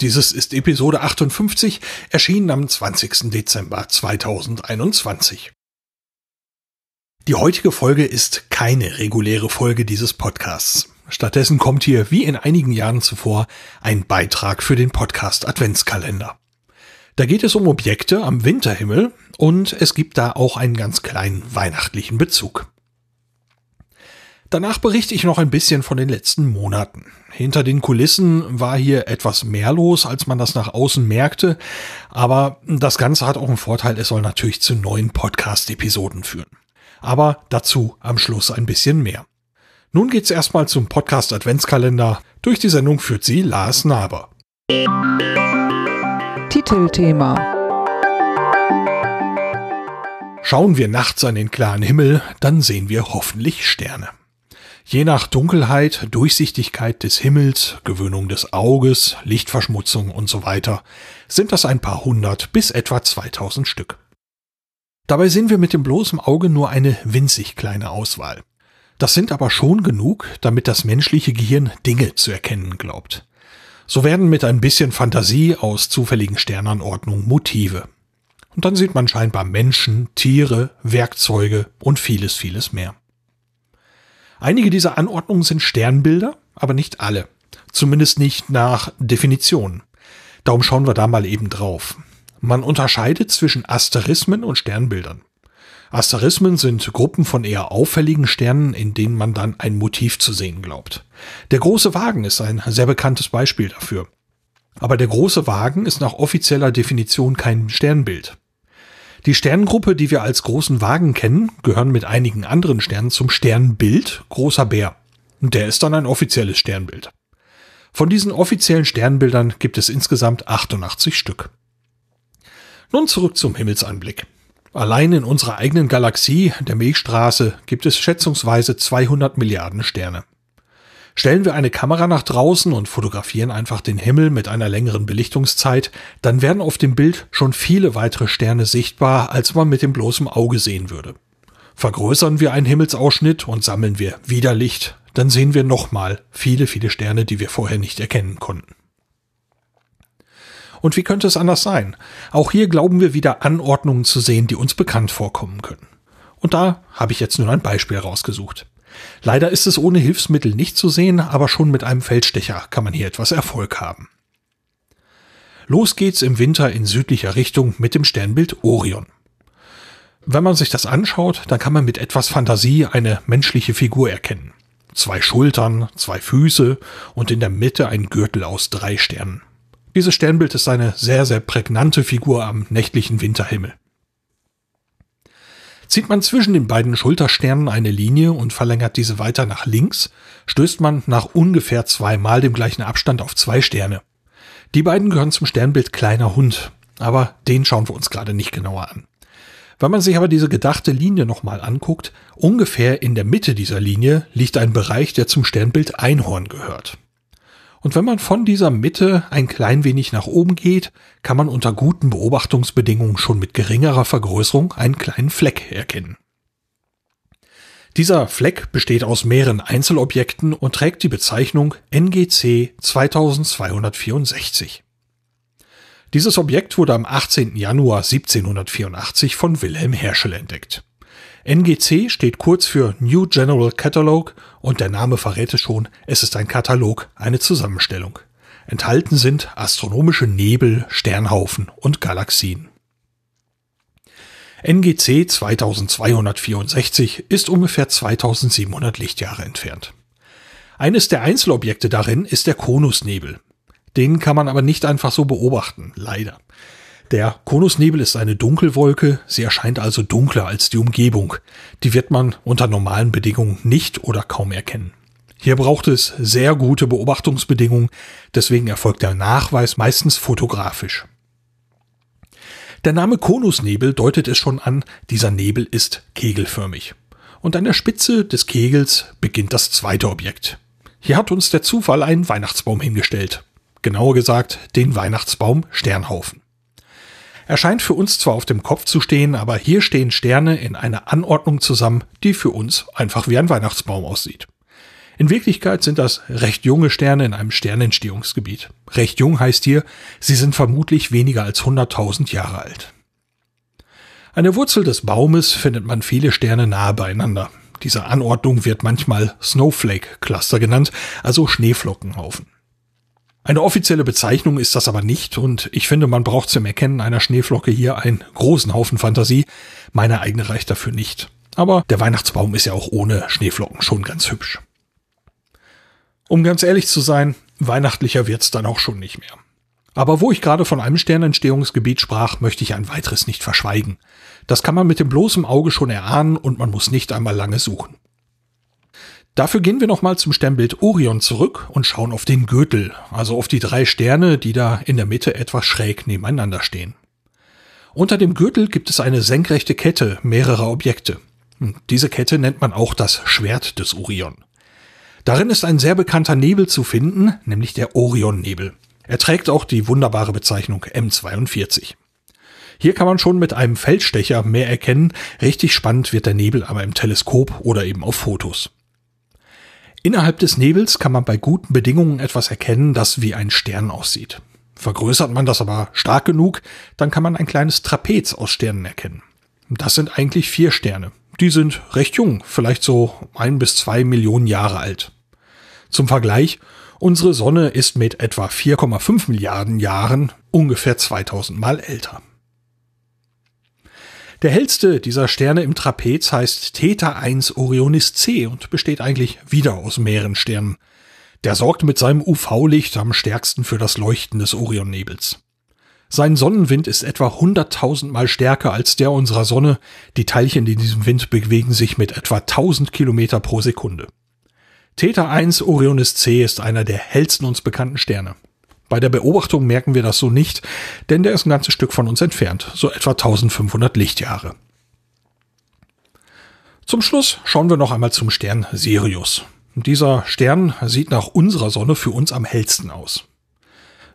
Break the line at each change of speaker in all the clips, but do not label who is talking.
Dieses ist Episode 58, erschienen am 20. Dezember 2021. Die heutige Folge ist keine reguläre Folge dieses Podcasts. Stattdessen kommt hier, wie in einigen Jahren zuvor, ein Beitrag für den Podcast Adventskalender. Da geht es um Objekte am Winterhimmel und es gibt da auch einen ganz kleinen weihnachtlichen Bezug. Danach berichte ich noch ein bisschen von den letzten Monaten. Hinter den Kulissen war hier etwas mehr los, als man das nach außen merkte, aber das Ganze hat auch einen Vorteil, es soll natürlich zu neuen Podcast-Episoden führen. Aber dazu am Schluss ein bisschen mehr. Nun geht's erstmal zum Podcast Adventskalender. Durch die Sendung führt sie Lars Naber.
Titelthema
Schauen wir nachts an den klaren Himmel, dann sehen wir hoffentlich Sterne. Je nach Dunkelheit, Durchsichtigkeit des Himmels, Gewöhnung des Auges, Lichtverschmutzung und so weiter sind das ein paar hundert bis etwa 2000 Stück. Dabei sehen wir mit dem bloßen Auge nur eine winzig kleine Auswahl. Das sind aber schon genug, damit das menschliche Gehirn Dinge zu erkennen glaubt. So werden mit ein bisschen Fantasie aus zufälligen Sternanordnungen Motive. Und dann sieht man scheinbar Menschen, Tiere, Werkzeuge und vieles, vieles mehr. Einige dieser Anordnungen sind Sternbilder, aber nicht alle. Zumindest nicht nach Definition. Darum schauen wir da mal eben drauf. Man unterscheidet zwischen Asterismen und Sternbildern. Asterismen sind Gruppen von eher auffälligen Sternen, in denen man dann ein Motiv zu sehen glaubt. Der große Wagen ist ein sehr bekanntes Beispiel dafür. Aber der große Wagen ist nach offizieller Definition kein Sternbild. Die Sternengruppe, die wir als großen Wagen kennen, gehören mit einigen anderen Sternen zum Sternbild Großer Bär. Und der ist dann ein offizielles Sternbild. Von diesen offiziellen Sternbildern gibt es insgesamt 88 Stück. Nun zurück zum Himmelsanblick. Allein in unserer eigenen Galaxie, der Milchstraße, gibt es schätzungsweise 200 Milliarden Sterne. Stellen wir eine Kamera nach draußen und fotografieren einfach den Himmel mit einer längeren Belichtungszeit, dann werden auf dem Bild schon viele weitere Sterne sichtbar, als man mit dem bloßen Auge sehen würde. Vergrößern wir einen Himmelsausschnitt und sammeln wir wieder Licht, dann sehen wir nochmal viele, viele Sterne, die wir vorher nicht erkennen konnten. Und wie könnte es anders sein? Auch hier glauben wir wieder Anordnungen zu sehen, die uns bekannt vorkommen können. Und da habe ich jetzt nur ein Beispiel rausgesucht. Leider ist es ohne Hilfsmittel nicht zu sehen, aber schon mit einem Feldstecher kann man hier etwas Erfolg haben. Los geht's im Winter in südlicher Richtung mit dem Sternbild Orion. Wenn man sich das anschaut, dann kann man mit etwas Fantasie eine menschliche Figur erkennen. Zwei Schultern, zwei Füße und in der Mitte ein Gürtel aus drei Sternen. Dieses Sternbild ist eine sehr, sehr prägnante Figur am nächtlichen Winterhimmel. Zieht man zwischen den beiden Schultersternen eine Linie und verlängert diese weiter nach links, stößt man nach ungefähr zweimal dem gleichen Abstand auf zwei Sterne. Die beiden gehören zum Sternbild kleiner Hund, aber den schauen wir uns gerade nicht genauer an. Wenn man sich aber diese gedachte Linie nochmal anguckt, ungefähr in der Mitte dieser Linie liegt ein Bereich, der zum Sternbild Einhorn gehört. Und wenn man von dieser Mitte ein klein wenig nach oben geht, kann man unter guten Beobachtungsbedingungen schon mit geringerer Vergrößerung einen kleinen Fleck erkennen. Dieser Fleck besteht aus mehreren Einzelobjekten und trägt die Bezeichnung NGC 2264. Dieses Objekt wurde am 18. Januar 1784 von Wilhelm Herschel entdeckt. NGC steht kurz für New General Catalog und der Name verrät es schon, es ist ein Katalog, eine Zusammenstellung. Enthalten sind astronomische Nebel, Sternhaufen und Galaxien. NGC 2264 ist ungefähr 2700 Lichtjahre entfernt. Eines der Einzelobjekte darin ist der Konusnebel. Den kann man aber nicht einfach so beobachten, leider. Der Konusnebel ist eine Dunkelwolke, sie erscheint also dunkler als die Umgebung. Die wird man unter normalen Bedingungen nicht oder kaum erkennen. Hier braucht es sehr gute Beobachtungsbedingungen, deswegen erfolgt der Nachweis meistens fotografisch. Der Name Konusnebel deutet es schon an, dieser Nebel ist kegelförmig. Und an der Spitze des Kegels beginnt das zweite Objekt. Hier hat uns der Zufall einen Weihnachtsbaum hingestellt. Genauer gesagt, den Weihnachtsbaum Sternhaufen. Er scheint für uns zwar auf dem Kopf zu stehen, aber hier stehen Sterne in einer Anordnung zusammen, die für uns einfach wie ein Weihnachtsbaum aussieht. In Wirklichkeit sind das recht junge Sterne in einem Sternentstehungsgebiet. Recht jung heißt hier, sie sind vermutlich weniger als 100.000 Jahre alt. An der Wurzel des Baumes findet man viele Sterne nahe beieinander. Diese Anordnung wird manchmal Snowflake Cluster genannt, also Schneeflockenhaufen. Eine offizielle Bezeichnung ist das aber nicht und ich finde, man braucht zum Erkennen einer Schneeflocke hier einen großen Haufen Fantasie. Meine eigene reicht dafür nicht. Aber der Weihnachtsbaum ist ja auch ohne Schneeflocken schon ganz hübsch. Um ganz ehrlich zu sein, weihnachtlicher wird's dann auch schon nicht mehr. Aber wo ich gerade von einem Sternentstehungsgebiet sprach, möchte ich ein weiteres nicht verschweigen. Das kann man mit dem bloßen Auge schon erahnen und man muss nicht einmal lange suchen. Dafür gehen wir nochmal zum Sternbild Orion zurück und schauen auf den Gürtel, also auf die drei Sterne, die da in der Mitte etwas schräg nebeneinander stehen. Unter dem Gürtel gibt es eine senkrechte Kette mehrerer Objekte. Diese Kette nennt man auch das Schwert des Orion. Darin ist ein sehr bekannter Nebel zu finden, nämlich der Orionnebel. Er trägt auch die wunderbare Bezeichnung M42. Hier kann man schon mit einem Feldstecher mehr erkennen, richtig spannend wird der Nebel aber im Teleskop oder eben auf Fotos. Innerhalb des Nebels kann man bei guten Bedingungen etwas erkennen, das wie ein Stern aussieht. Vergrößert man das aber stark genug, dann kann man ein kleines Trapez aus Sternen erkennen. Das sind eigentlich vier Sterne. Die sind recht jung, vielleicht so ein bis zwei Millionen Jahre alt. Zum Vergleich, unsere Sonne ist mit etwa 4,5 Milliarden Jahren ungefähr 2000 Mal älter. Der hellste dieser Sterne im Trapez heißt Theta 1 Orionis C und besteht eigentlich wieder aus mehreren Sternen. Der sorgt mit seinem UV-Licht am stärksten für das Leuchten des Orionnebels. Sein Sonnenwind ist etwa 100.000 Mal stärker als der unserer Sonne. Die Teilchen in diesem Wind bewegen sich mit etwa 1000 Kilometer pro Sekunde. Theta 1 Orionis C ist einer der hellsten uns bekannten Sterne. Bei der Beobachtung merken wir das so nicht, denn der ist ein ganzes Stück von uns entfernt, so etwa 1500 Lichtjahre. Zum Schluss schauen wir noch einmal zum Stern Sirius. Dieser Stern sieht nach unserer Sonne für uns am hellsten aus.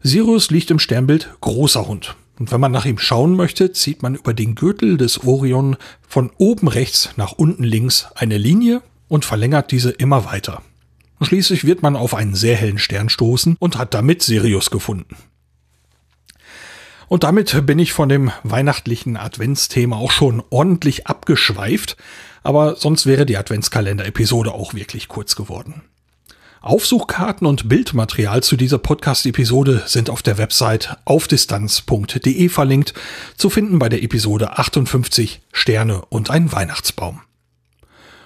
Sirius liegt im Sternbild Großer Hund. Und wenn man nach ihm schauen möchte, zieht man über den Gürtel des Orion von oben rechts nach unten links eine Linie und verlängert diese immer weiter. Schließlich wird man auf einen sehr hellen Stern stoßen und hat damit Sirius gefunden. Und damit bin ich von dem weihnachtlichen Adventsthema auch schon ordentlich abgeschweift, aber sonst wäre die Adventskalender-Episode auch wirklich kurz geworden. Aufsuchkarten und Bildmaterial zu dieser Podcast-Episode sind auf der Website aufdistanz.de verlinkt, zu finden bei der Episode 58 Sterne und ein Weihnachtsbaum.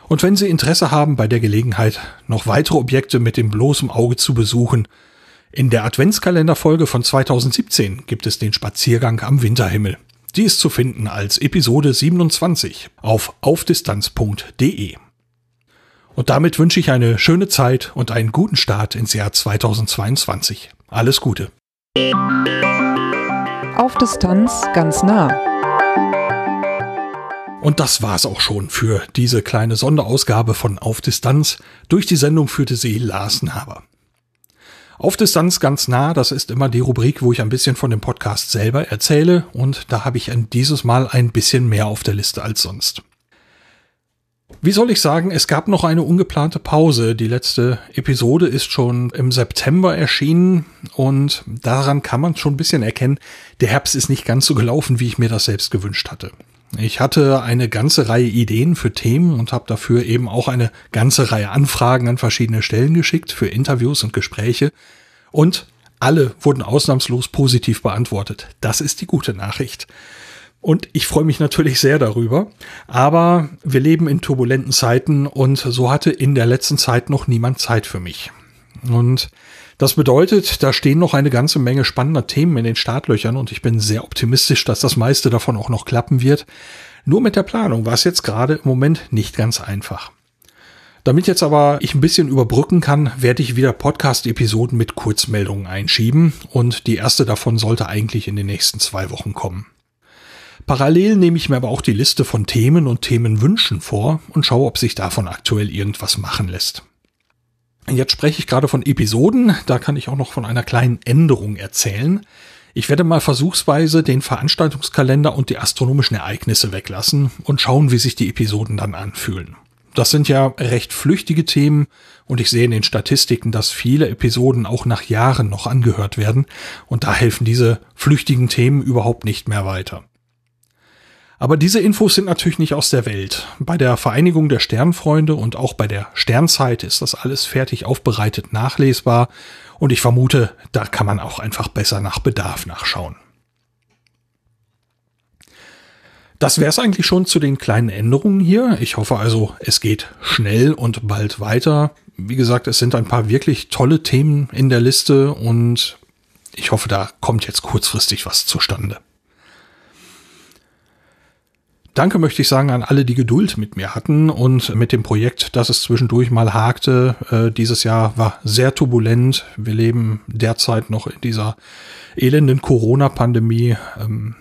Und wenn Sie Interesse haben, bei der Gelegenheit noch weitere Objekte mit dem bloßen Auge zu besuchen, in der Adventskalenderfolge von 2017 gibt es den Spaziergang am Winterhimmel. Die ist zu finden als Episode 27 auf aufdistanz.de. Und damit wünsche ich eine schöne Zeit und einen guten Start ins Jahr 2022. Alles Gute.
Auf Distanz ganz nah.
Und das war's auch schon für diese kleine Sonderausgabe von Auf Distanz. Durch die Sendung führte sie Lars Naber. Auf Distanz ganz nah, das ist immer die Rubrik, wo ich ein bisschen von dem Podcast selber erzähle und da habe ich dieses Mal ein bisschen mehr auf der Liste als sonst. Wie soll ich sagen, es gab noch eine ungeplante Pause. Die letzte Episode ist schon im September erschienen und daran kann man schon ein bisschen erkennen, der Herbst ist nicht ganz so gelaufen, wie ich mir das selbst gewünscht hatte. Ich hatte eine ganze Reihe Ideen für Themen und habe dafür eben auch eine ganze Reihe Anfragen an verschiedene Stellen geschickt für Interviews und Gespräche und alle wurden ausnahmslos positiv beantwortet. Das ist die gute Nachricht. Und ich freue mich natürlich sehr darüber. Aber wir leben in turbulenten Zeiten und so hatte in der letzten Zeit noch niemand Zeit für mich. Und das bedeutet, da stehen noch eine ganze Menge spannender Themen in den Startlöchern und ich bin sehr optimistisch, dass das meiste davon auch noch klappen wird. Nur mit der Planung war es jetzt gerade im Moment nicht ganz einfach. Damit jetzt aber ich ein bisschen überbrücken kann, werde ich wieder Podcast-Episoden mit Kurzmeldungen einschieben und die erste davon sollte eigentlich in den nächsten zwei Wochen kommen. Parallel nehme ich mir aber auch die Liste von Themen und Themenwünschen vor und schaue, ob sich davon aktuell irgendwas machen lässt. Jetzt spreche ich gerade von Episoden, da kann ich auch noch von einer kleinen Änderung erzählen. Ich werde mal versuchsweise den Veranstaltungskalender und die astronomischen Ereignisse weglassen und schauen, wie sich die Episoden dann anfühlen. Das sind ja recht flüchtige Themen und ich sehe in den Statistiken, dass viele Episoden auch nach Jahren noch angehört werden und da helfen diese flüchtigen Themen überhaupt nicht mehr weiter. Aber diese Infos sind natürlich nicht aus der Welt. Bei der Vereinigung der Sternfreunde und auch bei der Sternzeit ist das alles fertig aufbereitet nachlesbar und ich vermute, da kann man auch einfach besser nach Bedarf nachschauen. Das wäre es eigentlich schon zu den kleinen Änderungen hier. Ich hoffe also, es geht schnell und bald weiter. Wie gesagt, es sind ein paar wirklich tolle Themen in der Liste und ich hoffe, da kommt jetzt kurzfristig was zustande. Danke möchte ich sagen an alle, die Geduld mit mir hatten und mit dem Projekt, dass es zwischendurch mal hakte. Äh, dieses Jahr war sehr turbulent. Wir leben derzeit noch in dieser elenden Corona-Pandemie. Ähm,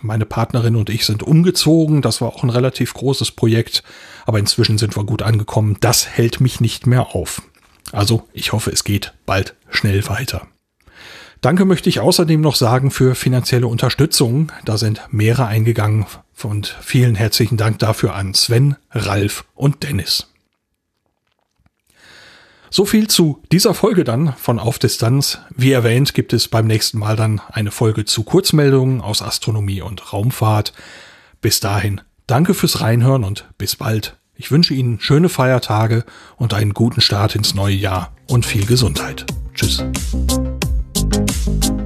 meine Partnerin und ich sind umgezogen. Das war auch ein relativ großes Projekt. Aber inzwischen sind wir gut angekommen. Das hält mich nicht mehr auf. Also ich hoffe, es geht bald schnell weiter. Danke möchte ich außerdem noch sagen für finanzielle Unterstützung. Da sind mehrere eingegangen und vielen herzlichen Dank dafür an Sven, Ralf und Dennis. So viel zu dieser Folge dann von Auf Distanz. Wie erwähnt, gibt es beim nächsten Mal dann eine Folge zu Kurzmeldungen aus Astronomie und Raumfahrt. Bis dahin, danke fürs Reinhören und bis bald. Ich wünsche Ihnen schöne Feiertage und einen guten Start ins neue Jahr und viel Gesundheit. Tschüss. thank you